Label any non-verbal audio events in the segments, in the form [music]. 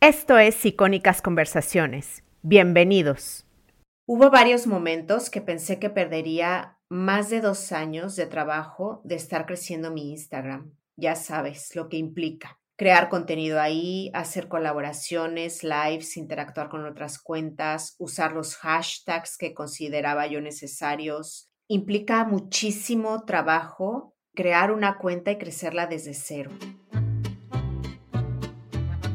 Esto es Icónicas Conversaciones. Bienvenidos. Hubo varios momentos que pensé que perdería más de dos años de trabajo de estar creciendo mi Instagram. Ya sabes lo que implica. Crear contenido ahí, hacer colaboraciones, lives, interactuar con otras cuentas, usar los hashtags que consideraba yo necesarios. Implica muchísimo trabajo crear una cuenta y crecerla desde cero.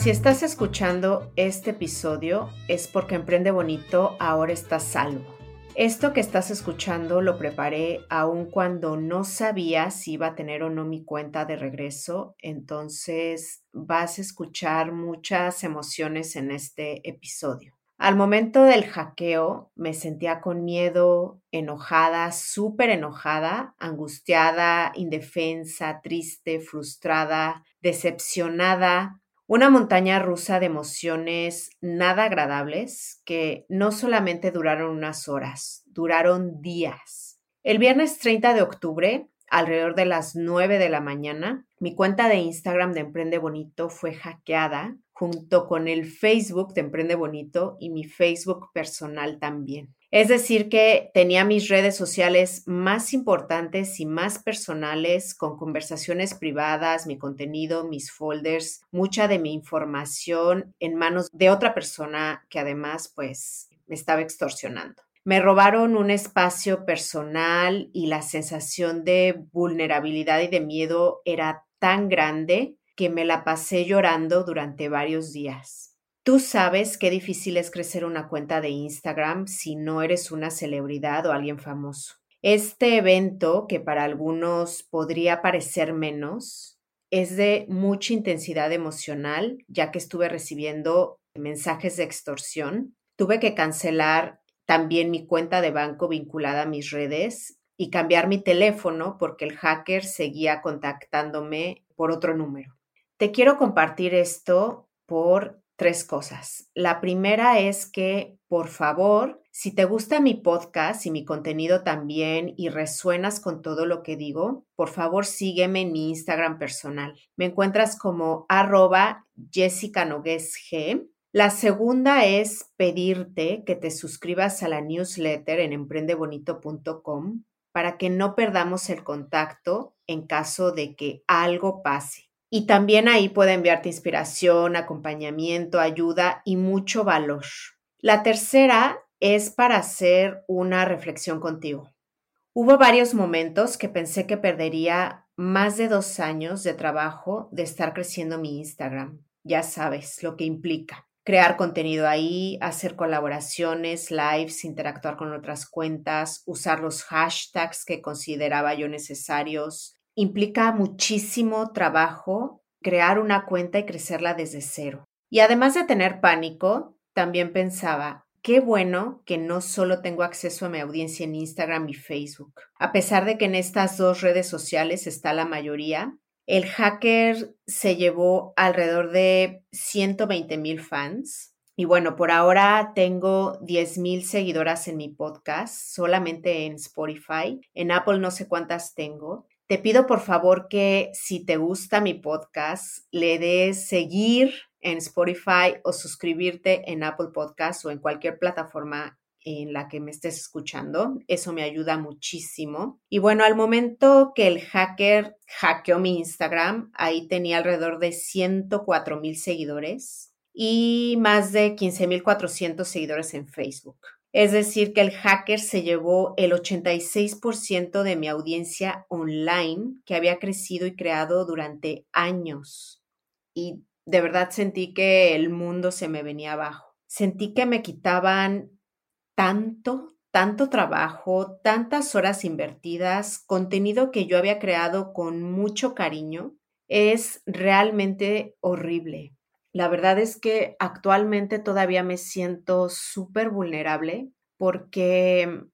Si estás escuchando este episodio es porque Emprende Bonito ahora está salvo. Esto que estás escuchando lo preparé aun cuando no sabía si iba a tener o no mi cuenta de regreso, entonces vas a escuchar muchas emociones en este episodio. Al momento del hackeo me sentía con miedo, enojada, súper enojada, angustiada, indefensa, triste, frustrada, decepcionada, una montaña rusa de emociones nada agradables que no solamente duraron unas horas, duraron días. El viernes 30 de octubre, alrededor de las 9 de la mañana, mi cuenta de Instagram de Emprende Bonito fue hackeada junto con el Facebook de Emprende Bonito y mi Facebook personal también. Es decir, que tenía mis redes sociales más importantes y más personales con conversaciones privadas, mi contenido, mis folders, mucha de mi información en manos de otra persona que además pues me estaba extorsionando. Me robaron un espacio personal y la sensación de vulnerabilidad y de miedo era tan grande que me la pasé llorando durante varios días. Tú sabes qué difícil es crecer una cuenta de Instagram si no eres una celebridad o alguien famoso. Este evento, que para algunos podría parecer menos, es de mucha intensidad emocional, ya que estuve recibiendo mensajes de extorsión. Tuve que cancelar también mi cuenta de banco vinculada a mis redes y cambiar mi teléfono porque el hacker seguía contactándome por otro número. Te quiero compartir esto por tres cosas. La primera es que, por favor, si te gusta mi podcast y mi contenido también y resuenas con todo lo que digo, por favor sígueme en mi Instagram personal. Me encuentras como arroba Jessica G. La segunda es pedirte que te suscribas a la newsletter en emprendebonito.com para que no perdamos el contacto en caso de que algo pase. Y también ahí puede enviarte inspiración, acompañamiento, ayuda y mucho valor. La tercera es para hacer una reflexión contigo. Hubo varios momentos que pensé que perdería más de dos años de trabajo de estar creciendo mi Instagram. Ya sabes lo que implica. Crear contenido ahí, hacer colaboraciones, lives, interactuar con otras cuentas, usar los hashtags que consideraba yo necesarios, implica muchísimo trabajo crear una cuenta y crecerla desde cero. Y además de tener pánico, también pensaba, qué bueno que no solo tengo acceso a mi audiencia en Instagram y Facebook. A pesar de que en estas dos redes sociales está la mayoría, el hacker se llevó alrededor de 120 mil fans. Y bueno, por ahora tengo 10 mil seguidoras en mi podcast, solamente en Spotify. En Apple no sé cuántas tengo. Te pido por favor que si te gusta mi podcast, le des seguir en Spotify o suscribirte en Apple Podcast o en cualquier plataforma en la que me estés escuchando. Eso me ayuda muchísimo. Y bueno, al momento que el hacker hackeó mi Instagram, ahí tenía alrededor de 104 mil seguidores y más de 15.400 seguidores en Facebook. Es decir, que el hacker se llevó el 86% de mi audiencia online que había crecido y creado durante años. Y de verdad sentí que el mundo se me venía abajo. Sentí que me quitaban tanto, tanto trabajo, tantas horas invertidas, contenido que yo había creado con mucho cariño. Es realmente horrible. La verdad es que actualmente todavía me siento súper vulnerable porque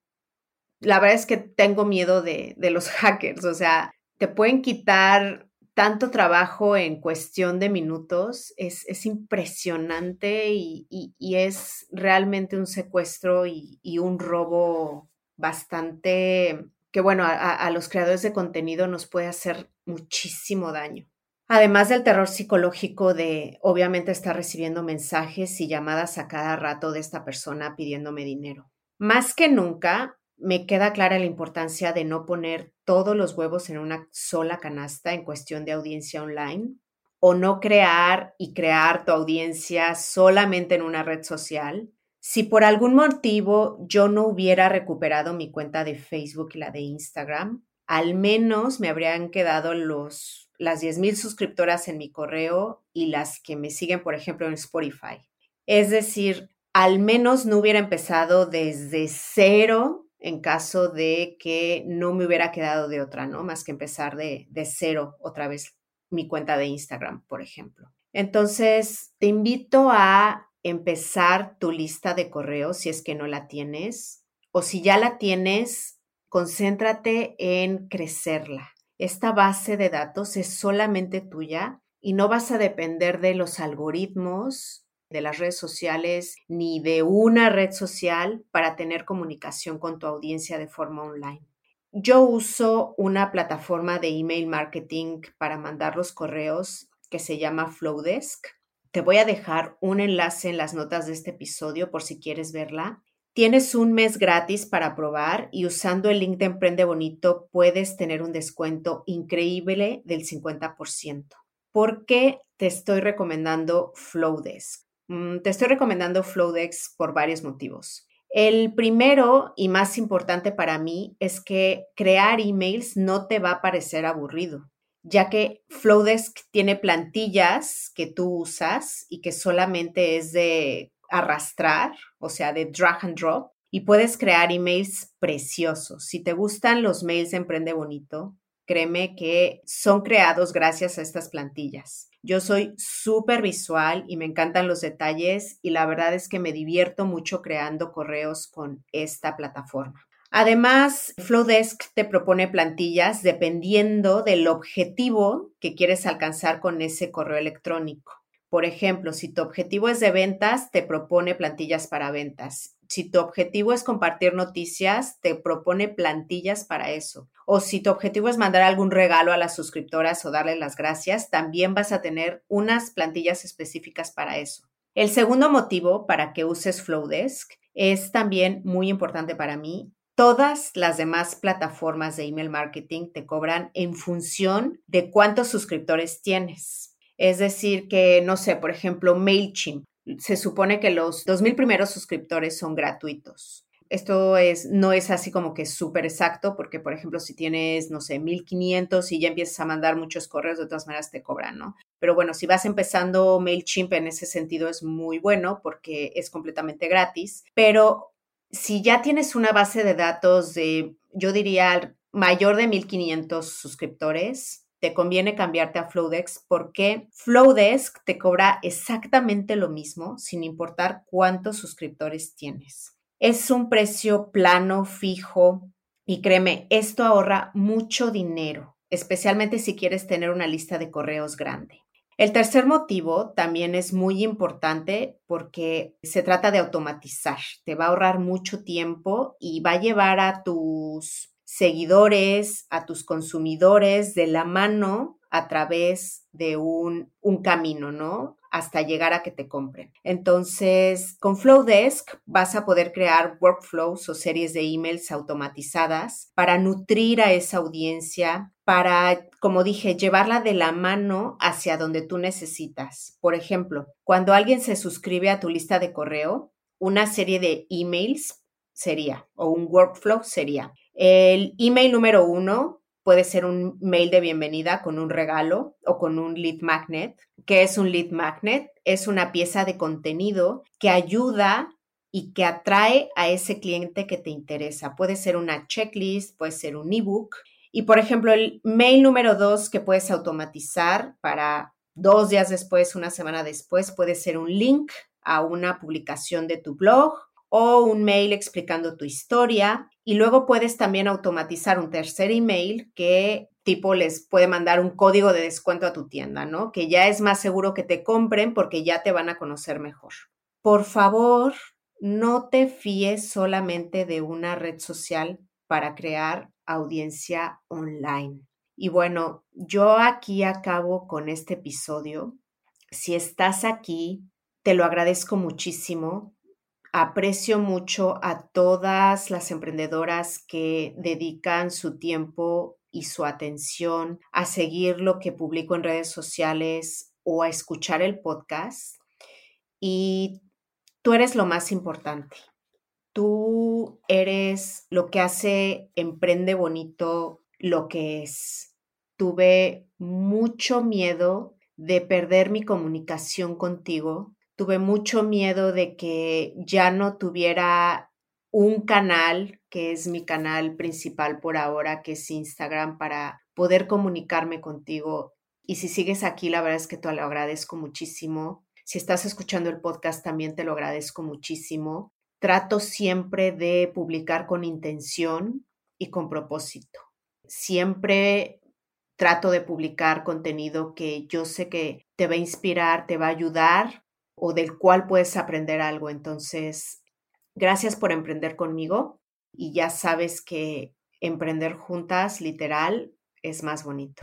la verdad es que tengo miedo de, de los [laughs] hackers, o sea, te pueden quitar tanto trabajo en cuestión de minutos, es, es impresionante y, y, es realmente un secuestro y, y un robo bastante que, bueno, a, a los creadores de contenido nos puede hacer muchísimo daño. Además del terror psicológico de, obviamente, estar recibiendo mensajes y llamadas a cada rato de esta persona pidiéndome dinero. Más que nunca, me queda clara la importancia de no poner todos los huevos en una sola canasta en cuestión de audiencia online o no crear y crear tu audiencia solamente en una red social. Si por algún motivo yo no hubiera recuperado mi cuenta de Facebook y la de Instagram, al menos me habrían quedado los, las 10.000 suscriptoras en mi correo y las que me siguen, por ejemplo, en Spotify. Es decir, al menos no hubiera empezado desde cero en caso de que no me hubiera quedado de otra, ¿no? Más que empezar de, de cero otra vez mi cuenta de Instagram, por ejemplo. Entonces, te invito a empezar tu lista de correos si es que no la tienes o si ya la tienes, concéntrate en crecerla. Esta base de datos es solamente tuya y no vas a depender de los algoritmos de las redes sociales ni de una red social para tener comunicación con tu audiencia de forma online. Yo uso una plataforma de email marketing para mandar los correos que se llama Flowdesk. Te voy a dejar un enlace en las notas de este episodio por si quieres verla. Tienes un mes gratis para probar y usando el link de Emprende Bonito puedes tener un descuento increíble del 50%. ¿Por qué te estoy recomendando Flowdesk? Mm, te estoy recomendando Flowdex por varios motivos. El primero y más importante para mí es que crear emails no te va a parecer aburrido, ya que Flowdesk tiene plantillas que tú usas y que solamente es de arrastrar, o sea, de drag and drop, y puedes crear emails preciosos. Si te gustan los mails de Emprende Bonito, créeme que son creados gracias a estas plantillas. Yo soy súper visual y me encantan los detalles y la verdad es que me divierto mucho creando correos con esta plataforma. Además, Flowdesk te propone plantillas dependiendo del objetivo que quieres alcanzar con ese correo electrónico. Por ejemplo, si tu objetivo es de ventas, te propone plantillas para ventas si tu objetivo es compartir noticias, te propone plantillas para eso. O si tu objetivo es mandar algún regalo a las suscriptoras o darles las gracias, también vas a tener unas plantillas específicas para eso. El segundo motivo para que uses Flowdesk es también muy importante para mí. Todas las demás plataformas de email marketing te cobran en función de cuántos suscriptores tienes. Es decir, que, no sé, por ejemplo, MailChimp se supone que los 2.000 primeros suscriptores son gratuitos. Esto es, no es así como que súper exacto, porque, por ejemplo, si tienes, no sé, 1500 y ya empiezas a mandar muchos correos, de todas maneras te cobran, ¿no? Pero bueno, si vas empezando MailChimp en ese sentido es muy bueno porque es completamente gratis. Pero si ya tienes una base de datos de, yo diría, mayor de 1500 suscriptores, te conviene cambiarte a Flowdesk porque Flowdesk te cobra exactamente lo mismo sin importar cuántos suscriptores tienes. Es un precio plano, fijo y créeme, esto ahorra mucho dinero, especialmente si quieres tener una lista de correos grande. El tercer motivo también es muy importante porque se trata de automatizar. Te va a ahorrar mucho tiempo y va a llevar a tus seguidores, a tus consumidores de la mano a través de un, un, camino, ¿no? Hasta llegar a que te compren. Entonces, con Flowdesk vas a poder crear workflows o series de emails automatizadas para nutrir a esa audiencia, para, como dije, llevarla de la mano hacia donde tú necesitas. Por ejemplo, cuando alguien se suscribe a tu lista de correo, una serie de emails sería, o un workflow sería, el email número uno puede ser un mail de bienvenida con un regalo o con un lead magnet. ¿Qué es un lead magnet? Es una pieza de contenido que ayuda y que atrae a ese cliente que te interesa. Puede ser una checklist, puede ser un ebook. Y por ejemplo, el mail número dos que puedes automatizar para dos días después, una semana después, puede ser un link a una publicación de tu blog o un mail explicando tu historia y luego puedes también automatizar un tercer email que tipo les puede mandar un código de descuento a tu tienda, ¿no? Que ya es más seguro que te compren porque ya te van a conocer mejor. Por favor, no te fíes solamente de una red social para crear audiencia online. Y bueno, yo aquí acabo con este episodio. Si estás aquí, te lo agradezco muchísimo. Aprecio mucho a todas las emprendedoras que dedican su tiempo y su atención a seguir lo que publico en redes sociales o a escuchar el podcast. Y tú eres lo más importante. Tú eres lo que hace Emprende Bonito lo que es. Tuve mucho miedo de perder mi comunicación contigo. Tuve mucho miedo de que ya no tuviera un canal, que es mi canal principal por ahora, que es Instagram, para poder comunicarme contigo. Y si sigues aquí, la verdad es que te lo agradezco muchísimo. Si estás escuchando el podcast, también te lo agradezco muchísimo. Trato siempre de publicar con intención y con propósito. Siempre trato de publicar contenido que yo sé que te va a inspirar, te va a ayudar o del cual puedes aprender algo. Entonces, gracias por emprender conmigo y ya sabes que emprender juntas, literal, es más bonito.